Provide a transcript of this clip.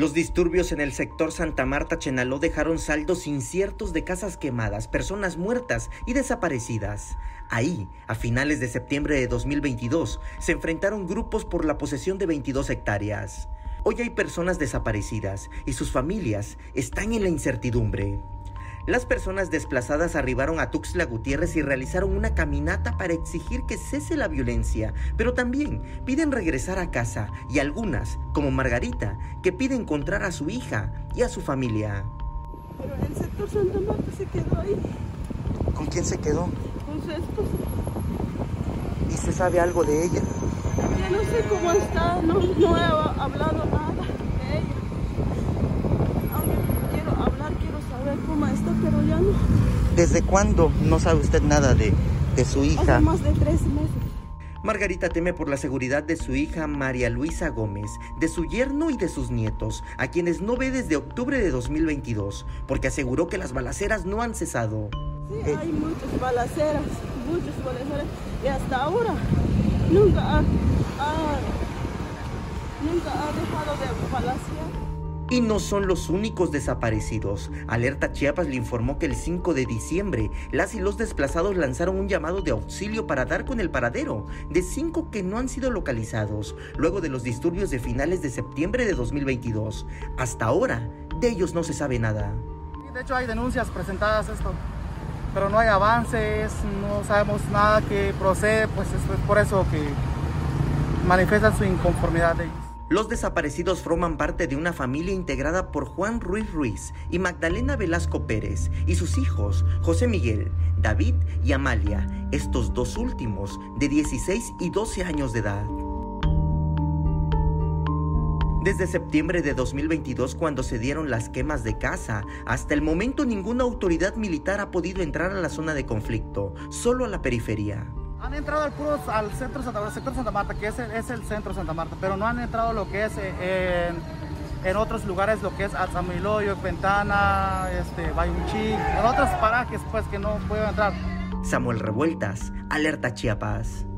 Los disturbios en el sector Santa Marta Chenaló dejaron saldos inciertos de casas quemadas, personas muertas y desaparecidas. Ahí, a finales de septiembre de 2022, se enfrentaron grupos por la posesión de 22 hectáreas. Hoy hay personas desaparecidas y sus familias están en la incertidumbre. Las personas desplazadas arribaron a Tuxtla Gutiérrez y realizaron una caminata para exigir que cese la violencia, pero también piden regresar a casa y algunas, como Margarita, que pide encontrar a su hija y a su familia. Pero el sector Santa Marta se quedó ahí. ¿Con quién se quedó? Con su esposa. ¿Y se sabe algo de ella? No sé cómo está, no, no he hablado nada de ella. Aunque quiero hablar, quiero saber cómo está, pero ya no. ¿Desde cuándo no sabe usted nada de, de su hija? Hace más de tres meses. Margarita teme por la seguridad de su hija María Luisa Gómez, de su yerno y de sus nietos, a quienes no ve desde octubre de 2022, porque aseguró que las balaceras no han cesado. Sí, hay muchas balaceras, muchas balaceras. Y hasta ahora nunca ha, ha- nunca ha dejado de balacear. Y no son los únicos desaparecidos. Alerta Chiapas le informó que el 5 de diciembre, las y los desplazados lanzaron un llamado de auxilio para dar con el paradero de cinco que no han sido localizados, luego de los disturbios de finales de septiembre de 2022. Hasta ahora, de ellos no se sabe nada. De hecho hay denuncias presentadas esto, pero no hay avances, no sabemos nada que procede, pues es por eso que manifiestan su inconformidad de ellos. Los desaparecidos forman parte de una familia integrada por Juan Ruiz Ruiz y Magdalena Velasco Pérez y sus hijos José Miguel, David y Amalia, estos dos últimos de 16 y 12 años de edad. Desde septiembre de 2022, cuando se dieron las quemas de casa, hasta el momento ninguna autoridad militar ha podido entrar a la zona de conflicto, solo a la periferia. Han entrado al, puro, al centro Santa, al sector Santa Marta, que es el, es el centro Santa Marta, pero no han entrado lo que es eh, en, otros lugares, lo que es Atzamiloyo, Ventana, este, Bayunchi, en otros parajes pues que no pueden entrar. Samuel Revueltas, Alerta Chiapas.